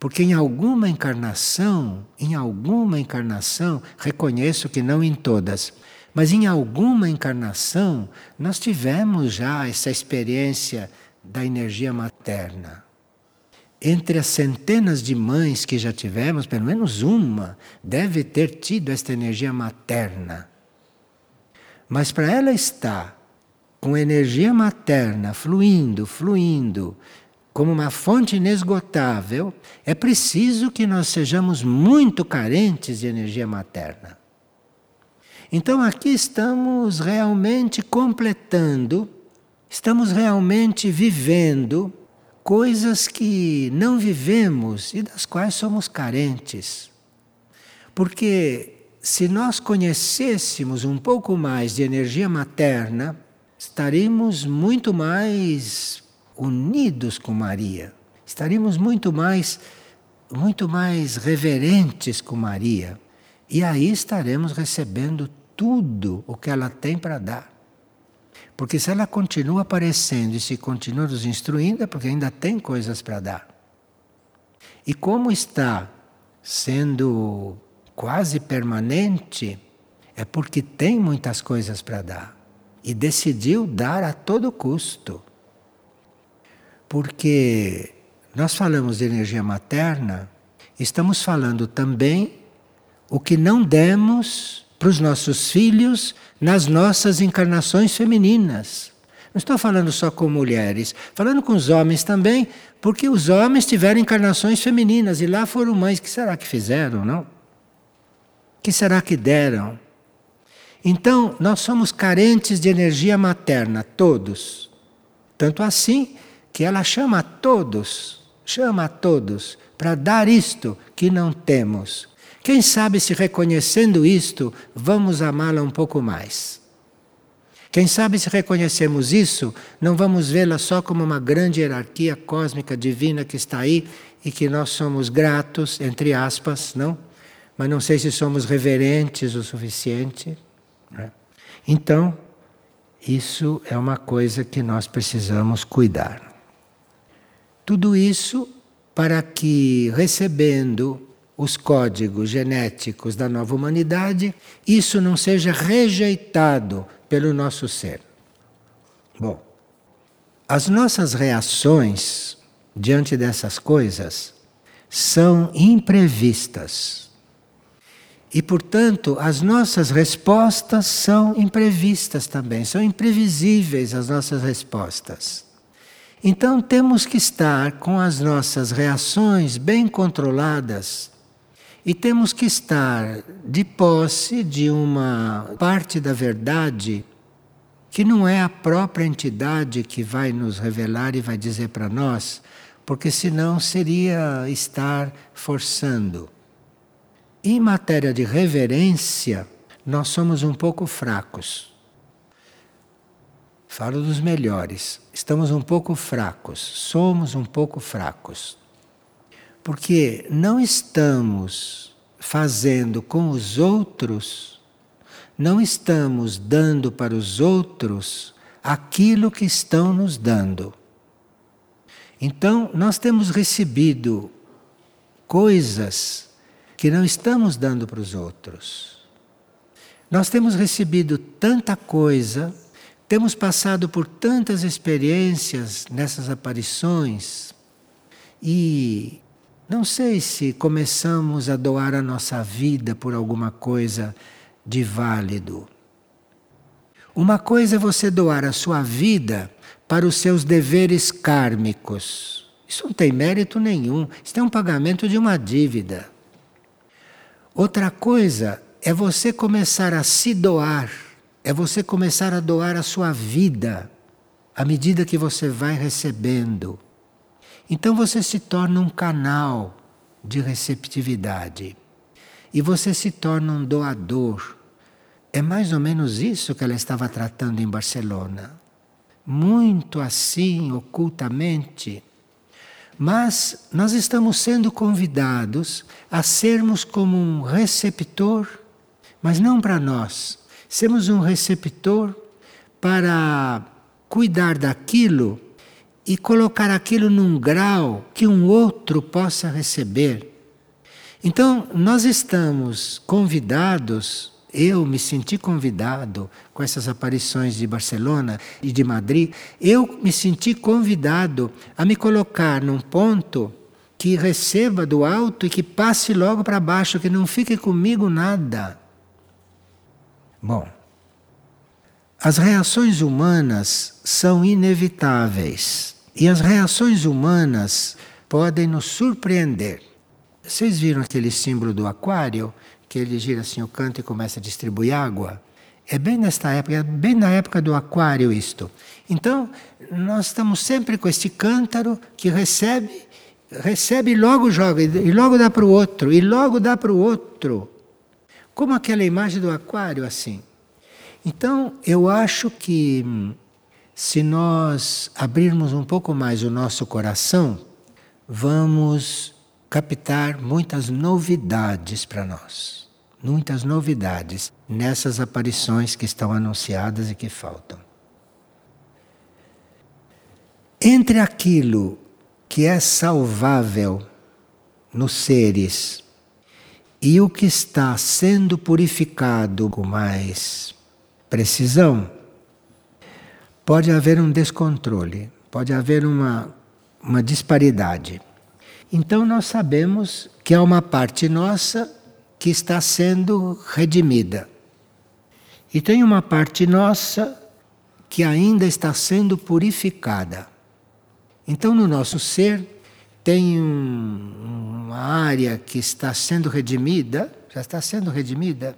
Porque em alguma encarnação, em alguma encarnação, reconheço que não em todas, mas em alguma encarnação nós tivemos já essa experiência da energia materna. Entre as centenas de mães que já tivemos, pelo menos uma deve ter tido esta energia materna. Mas para ela estar com energia materna fluindo, fluindo, como uma fonte inesgotável, é preciso que nós sejamos muito carentes de energia materna. Então aqui estamos realmente completando, estamos realmente vivendo coisas que não vivemos e das quais somos carentes. Porque se nós conhecêssemos um pouco mais de energia materna, estaríamos muito mais unidos com Maria. Estaríamos muito mais muito mais reverentes com Maria. E aí estaremos recebendo tudo o que ela tem para dar. Porque se ela continua aparecendo e se continua nos instruindo, é porque ainda tem coisas para dar. E como está sendo quase permanente, é porque tem muitas coisas para dar. E decidiu dar a todo custo. Porque nós falamos de energia materna, estamos falando também o que não demos para os nossos filhos nas nossas encarnações femininas. Não estou falando só com mulheres, falando com os homens também, porque os homens tiveram encarnações femininas e lá foram mães. que será que fizeram, não? que será que deram? Então, nós somos carentes de energia materna, todos. Tanto assim que ela chama a todos, chama a todos para dar isto que não temos. Quem sabe se reconhecendo isto, vamos amá-la um pouco mais. Quem sabe se reconhecemos isso, não vamos vê-la só como uma grande hierarquia cósmica divina que está aí e que nós somos gratos, entre aspas, não? Mas não sei se somos reverentes o suficiente. Né? Então, isso é uma coisa que nós precisamos cuidar. Tudo isso para que, recebendo os códigos genéticos da nova humanidade, isso não seja rejeitado pelo nosso ser. Bom, as nossas reações diante dessas coisas são imprevistas. E, portanto, as nossas respostas são imprevistas também, são imprevisíveis as nossas respostas. Então, temos que estar com as nossas reações bem controladas e temos que estar de posse de uma parte da verdade que não é a própria entidade que vai nos revelar e vai dizer para nós, porque senão seria estar forçando. Em matéria de reverência, nós somos um pouco fracos. Falo dos melhores. Estamos um pouco fracos, somos um pouco fracos. Porque não estamos fazendo com os outros, não estamos dando para os outros aquilo que estão nos dando. Então, nós temos recebido coisas que não estamos dando para os outros. Nós temos recebido tanta coisa, temos passado por tantas experiências nessas aparições e não sei se começamos a doar a nossa vida por alguma coisa de válido. Uma coisa é você doar a sua vida para os seus deveres kármicos. Isso não tem mérito nenhum. Isso é um pagamento de uma dívida. Outra coisa é você começar a se doar, é você começar a doar a sua vida à medida que você vai recebendo. Então você se torna um canal de receptividade. E você se torna um doador. É mais ou menos isso que ela estava tratando em Barcelona. Muito assim, ocultamente. Mas nós estamos sendo convidados a sermos como um receptor, mas não para nós. Sermos um receptor para cuidar daquilo e colocar aquilo num grau que um outro possa receber. Então, nós estamos convidados, eu me senti convidado com essas aparições de Barcelona e de Madrid, eu me senti convidado a me colocar num ponto que receba do alto e que passe logo para baixo, que não fique comigo nada. Bom, as reações humanas são inevitáveis. E as reações humanas podem nos surpreender. Vocês viram aquele símbolo do aquário, que ele gira assim o canto e começa a distribuir água? É bem nesta época, é bem na época do aquário isto. Então, nós estamos sempre com este cântaro que recebe, recebe e logo joga, e logo dá para o outro, e logo dá para o outro. Como aquela imagem do aquário assim. Então, eu acho que hum, se nós abrirmos um pouco mais o nosso coração, vamos captar muitas novidades para nós. Muitas novidades nessas aparições que estão anunciadas e que faltam. Entre aquilo que é salvável nos seres e o que está sendo purificado com mais precisão, pode haver um descontrole, pode haver uma, uma disparidade. Então nós sabemos que há uma parte nossa que está sendo redimida. E tem uma parte nossa que ainda está sendo purificada. Então no nosso ser tem um, uma área que está sendo redimida, já está sendo redimida.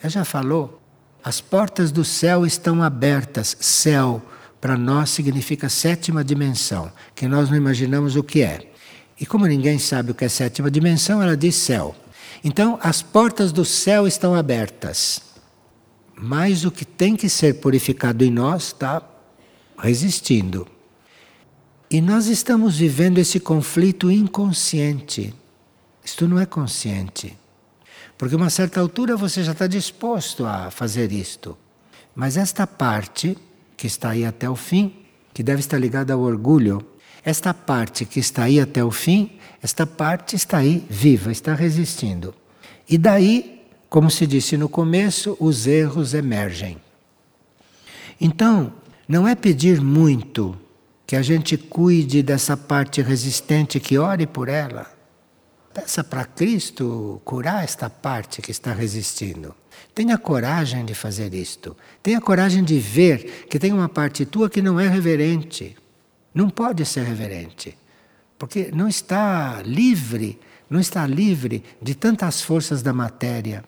Ela já falou, as portas do céu estão abertas. Céu para nós significa sétima dimensão, que nós não imaginamos o que é. E como ninguém sabe o que é sétima dimensão, ela diz céu. Então, as portas do céu estão abertas. Mas o que tem que ser purificado em nós está resistindo. E nós estamos vivendo esse conflito inconsciente. Isto não é consciente. Porque a uma certa altura você já está disposto a fazer isto. Mas esta parte, que está aí até o fim, que deve estar ligada ao orgulho, esta parte que está aí até o fim, esta parte está aí viva, está resistindo. E daí, como se disse no começo, os erros emergem. Então, não é pedir muito que a gente cuide dessa parte resistente, que ore por ela. Peça para Cristo curar esta parte que está resistindo. Tenha coragem de fazer isto. Tenha coragem de ver que tem uma parte tua que não é reverente. Não pode ser reverente, porque não está livre, não está livre de tantas forças da matéria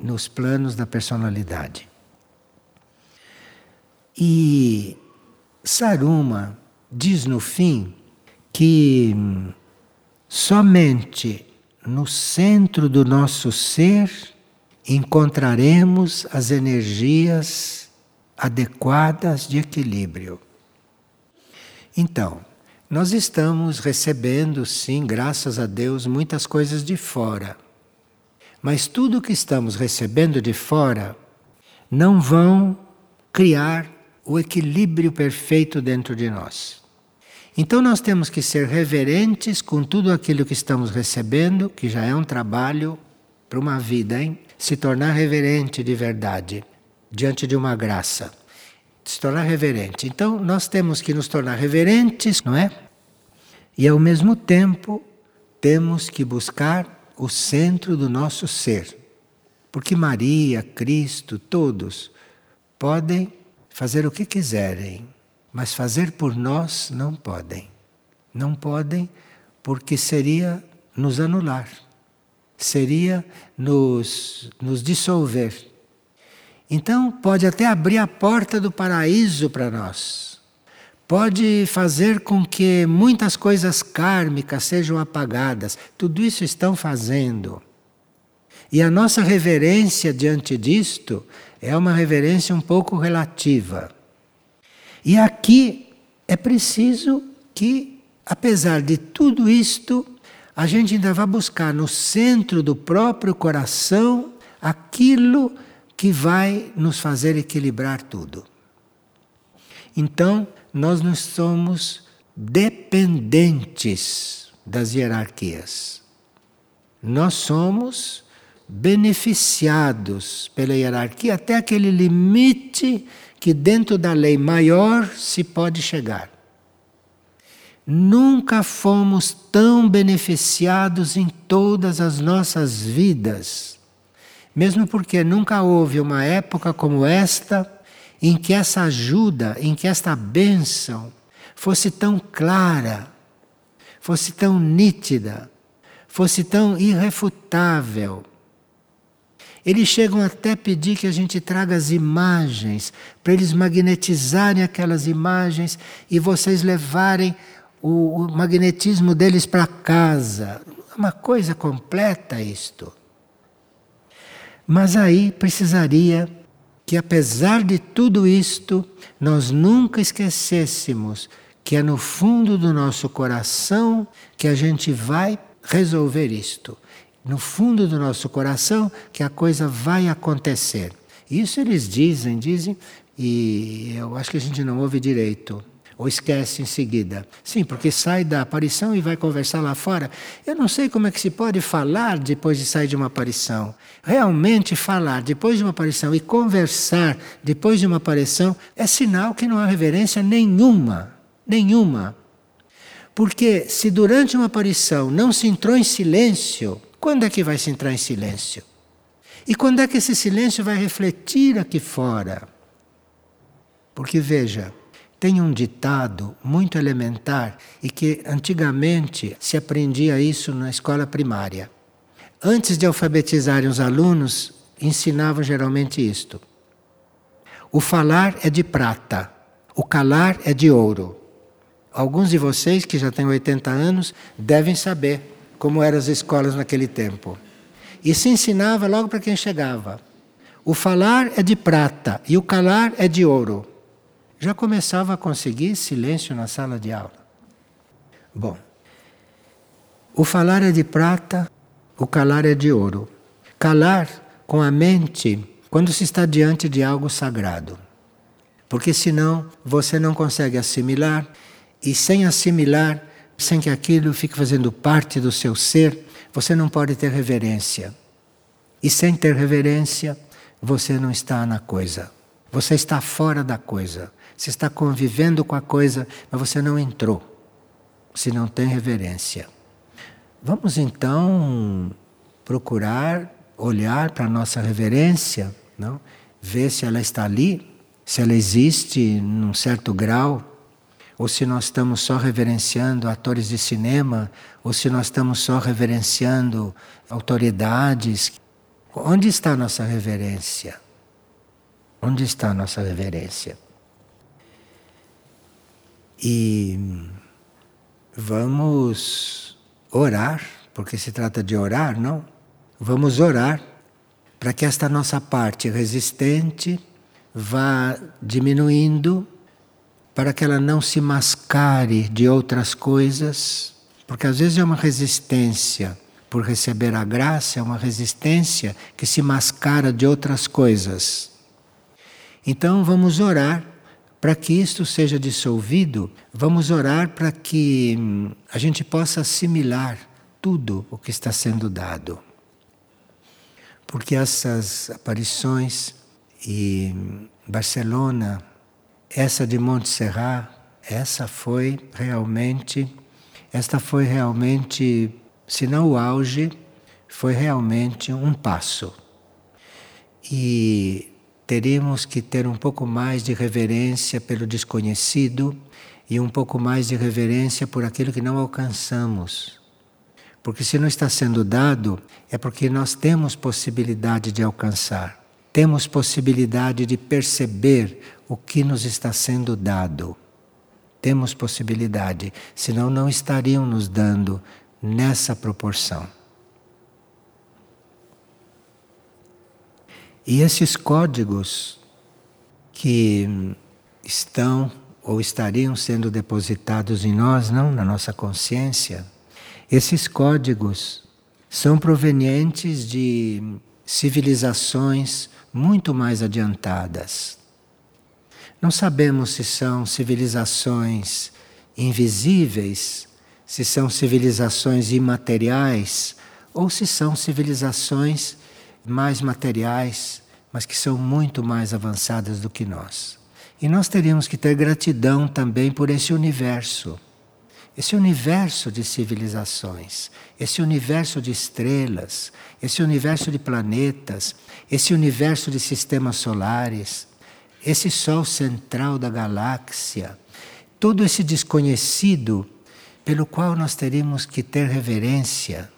nos planos da personalidade. E Saruma diz no fim que somente no centro do nosso ser encontraremos as energias adequadas de equilíbrio. Então, nós estamos recebendo, sim, graças a Deus, muitas coisas de fora. Mas tudo que estamos recebendo de fora não vão criar o equilíbrio perfeito dentro de nós. Então nós temos que ser reverentes com tudo aquilo que estamos recebendo, que já é um trabalho para uma vida, hein? Se tornar reverente de verdade diante de uma graça se tornar reverente. Então, nós temos que nos tornar reverentes, não é? E ao mesmo tempo, temos que buscar o centro do nosso ser. Porque Maria, Cristo, todos podem fazer o que quiserem, mas fazer por nós não podem. Não podem porque seria nos anular, seria nos, nos dissolver. Então, pode até abrir a porta do paraíso para nós. Pode fazer com que muitas coisas kármicas sejam apagadas. Tudo isso estão fazendo. E a nossa reverência diante disto é uma reverência um pouco relativa. E aqui é preciso que, apesar de tudo isto, a gente ainda vá buscar no centro do próprio coração aquilo que vai nos fazer equilibrar tudo. Então, nós não somos dependentes das hierarquias. Nós somos beneficiados pela hierarquia até aquele limite que dentro da lei maior se pode chegar. Nunca fomos tão beneficiados em todas as nossas vidas mesmo porque nunca houve uma época como esta em que essa ajuda, em que esta bênção fosse tão clara, fosse tão nítida, fosse tão irrefutável. Eles chegam até pedir que a gente traga as imagens, para eles magnetizarem aquelas imagens e vocês levarem o, o magnetismo deles para casa. Uma coisa completa isto. Mas aí precisaria que, apesar de tudo isto, nós nunca esquecêssemos que é no fundo do nosso coração que a gente vai resolver isto. No fundo do nosso coração que a coisa vai acontecer. Isso eles dizem, dizem, e eu acho que a gente não ouve direito. Ou esquece em seguida. Sim, porque sai da aparição e vai conversar lá fora. Eu não sei como é que se pode falar depois de sair de uma aparição. Realmente falar depois de uma aparição e conversar depois de uma aparição é sinal que não há reverência nenhuma. Nenhuma. Porque se durante uma aparição não se entrou em silêncio, quando é que vai se entrar em silêncio? E quando é que esse silêncio vai refletir aqui fora? Porque veja, tem um ditado muito elementar e que antigamente se aprendia isso na escola primária. Antes de alfabetizarem os alunos, ensinavam geralmente isto: O falar é de prata, o calar é de ouro. Alguns de vocês que já têm 80 anos devem saber como eram as escolas naquele tempo. E se ensinava logo para quem chegava. O falar é de prata e o calar é de ouro. Já começava a conseguir silêncio na sala de aula. Bom, o falar é de prata, o calar é de ouro. Calar com a mente quando se está diante de algo sagrado. Porque senão você não consegue assimilar e sem assimilar, sem que aquilo fique fazendo parte do seu ser, você não pode ter reverência. E sem ter reverência, você não está na coisa. Você está fora da coisa. Você está convivendo com a coisa, mas você não entrou. Se não tem reverência. Vamos então procurar olhar para a nossa reverência, não? ver se ela está ali, se ela existe num certo grau ou se nós estamos só reverenciando atores de cinema, ou se nós estamos só reverenciando autoridades. Onde está a nossa reverência? Onde está a nossa reverência? E vamos orar, porque se trata de orar, não? Vamos orar para que esta nossa parte resistente vá diminuindo para que ela não se mascare de outras coisas, porque às vezes é uma resistência por receber a graça, é uma resistência que se mascara de outras coisas. Então vamos orar para que isto seja dissolvido, vamos orar para que hum, a gente possa assimilar tudo o que está sendo dado. Porque essas aparições em hum, Barcelona, essa de Montserrat, essa foi realmente, esta foi realmente, se não o auge, foi realmente um passo. E teríamos que ter um pouco mais de reverência pelo desconhecido e um pouco mais de reverência por aquilo que não alcançamos. Porque se não está sendo dado, é porque nós temos possibilidade de alcançar temos possibilidade de perceber o que nos está sendo dado. Temos possibilidade, senão não estariam nos dando nessa proporção. E esses códigos que estão ou estariam sendo depositados em nós, não na nossa consciência, esses códigos são provenientes de civilizações muito mais adiantadas. Não sabemos se são civilizações invisíveis, se são civilizações imateriais ou se são civilizações mais materiais, mas que são muito mais avançadas do que nós. E nós teríamos que ter gratidão também por esse universo. Esse universo de civilizações, esse universo de estrelas, esse universo de planetas, esse universo de sistemas solares, esse Sol central da galáxia, todo esse desconhecido pelo qual nós teríamos que ter reverência.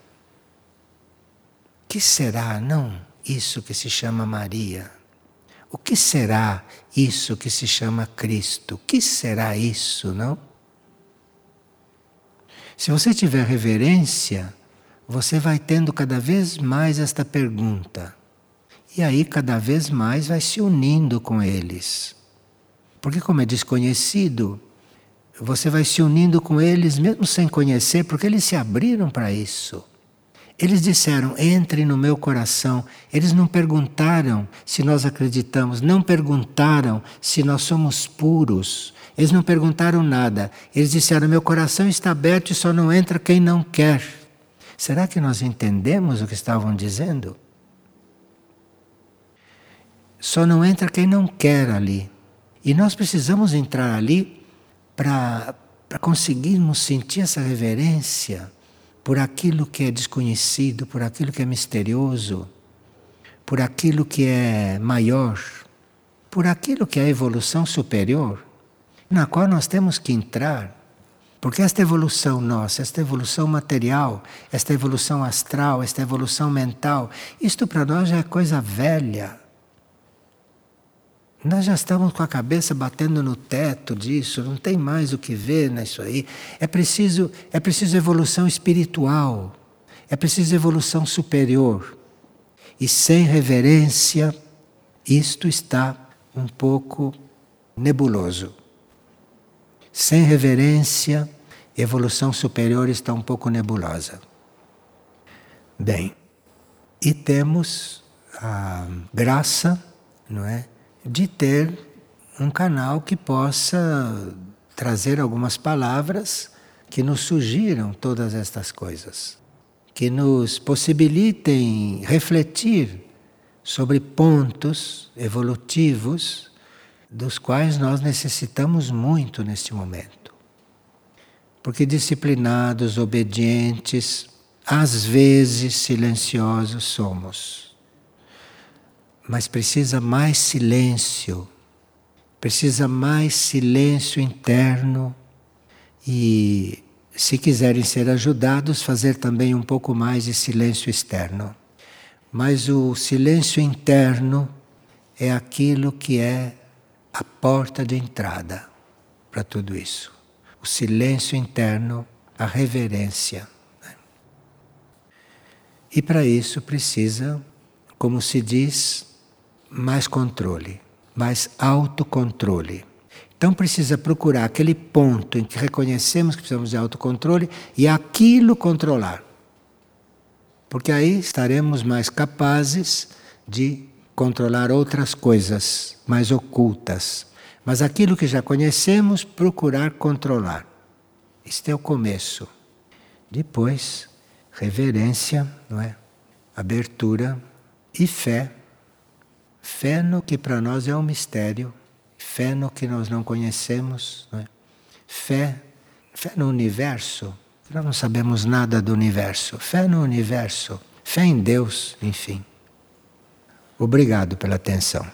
Que será, não? isso que se chama Maria? O que será isso que se chama Cristo? O que será isso, não? Se você tiver reverência, você vai tendo cada vez mais esta pergunta. E aí, cada vez mais, vai se unindo com eles. Porque, como é desconhecido, você vai se unindo com eles, mesmo sem conhecer, porque eles se abriram para isso. Eles disseram: entre no meu coração. Eles não perguntaram se nós acreditamos, não perguntaram se nós somos puros. Eles não perguntaram nada. Eles disseram: meu coração está aberto e só não entra quem não quer. Será que nós entendemos o que estavam dizendo? Só não entra quem não quer ali. E nós precisamos entrar ali para conseguirmos sentir essa reverência por aquilo que é desconhecido, por aquilo que é misterioso, por aquilo que é maior, por aquilo que é a evolução superior, na qual nós temos que entrar. Porque esta evolução nossa, esta evolução material, esta evolução astral, esta evolução mental, isto para nós já é coisa velha. Nós já estamos com a cabeça batendo no teto disso, não tem mais o que ver nisso aí. É preciso, é preciso evolução espiritual, é preciso evolução superior. E sem reverência, isto está um pouco nebuloso. Sem reverência, evolução superior está um pouco nebulosa. Bem, e temos a graça, não é? de ter um canal que possa trazer algumas palavras que nos sugiram todas estas coisas, que nos possibilitem refletir sobre pontos evolutivos dos quais nós necessitamos muito neste momento. Porque disciplinados, obedientes, às vezes silenciosos somos mas precisa mais silêncio, precisa mais silêncio interno e, se quiserem ser ajudados, fazer também um pouco mais de silêncio externo. Mas o silêncio interno é aquilo que é a porta de entrada para tudo isso. O silêncio interno, a reverência. Né? E para isso precisa, como se diz, mais controle, mais autocontrole. Então precisa procurar aquele ponto em que reconhecemos que precisamos de autocontrole e aquilo controlar. Porque aí estaremos mais capazes de controlar outras coisas mais ocultas. Mas aquilo que já conhecemos, procurar controlar. Este é o começo. Depois, reverência, não é? Abertura e fé Fé no que para nós é um mistério, fé no que nós não conhecemos, não é? fé, fé no universo. Nós não sabemos nada do universo. Fé no universo, fé em Deus, enfim. Obrigado pela atenção.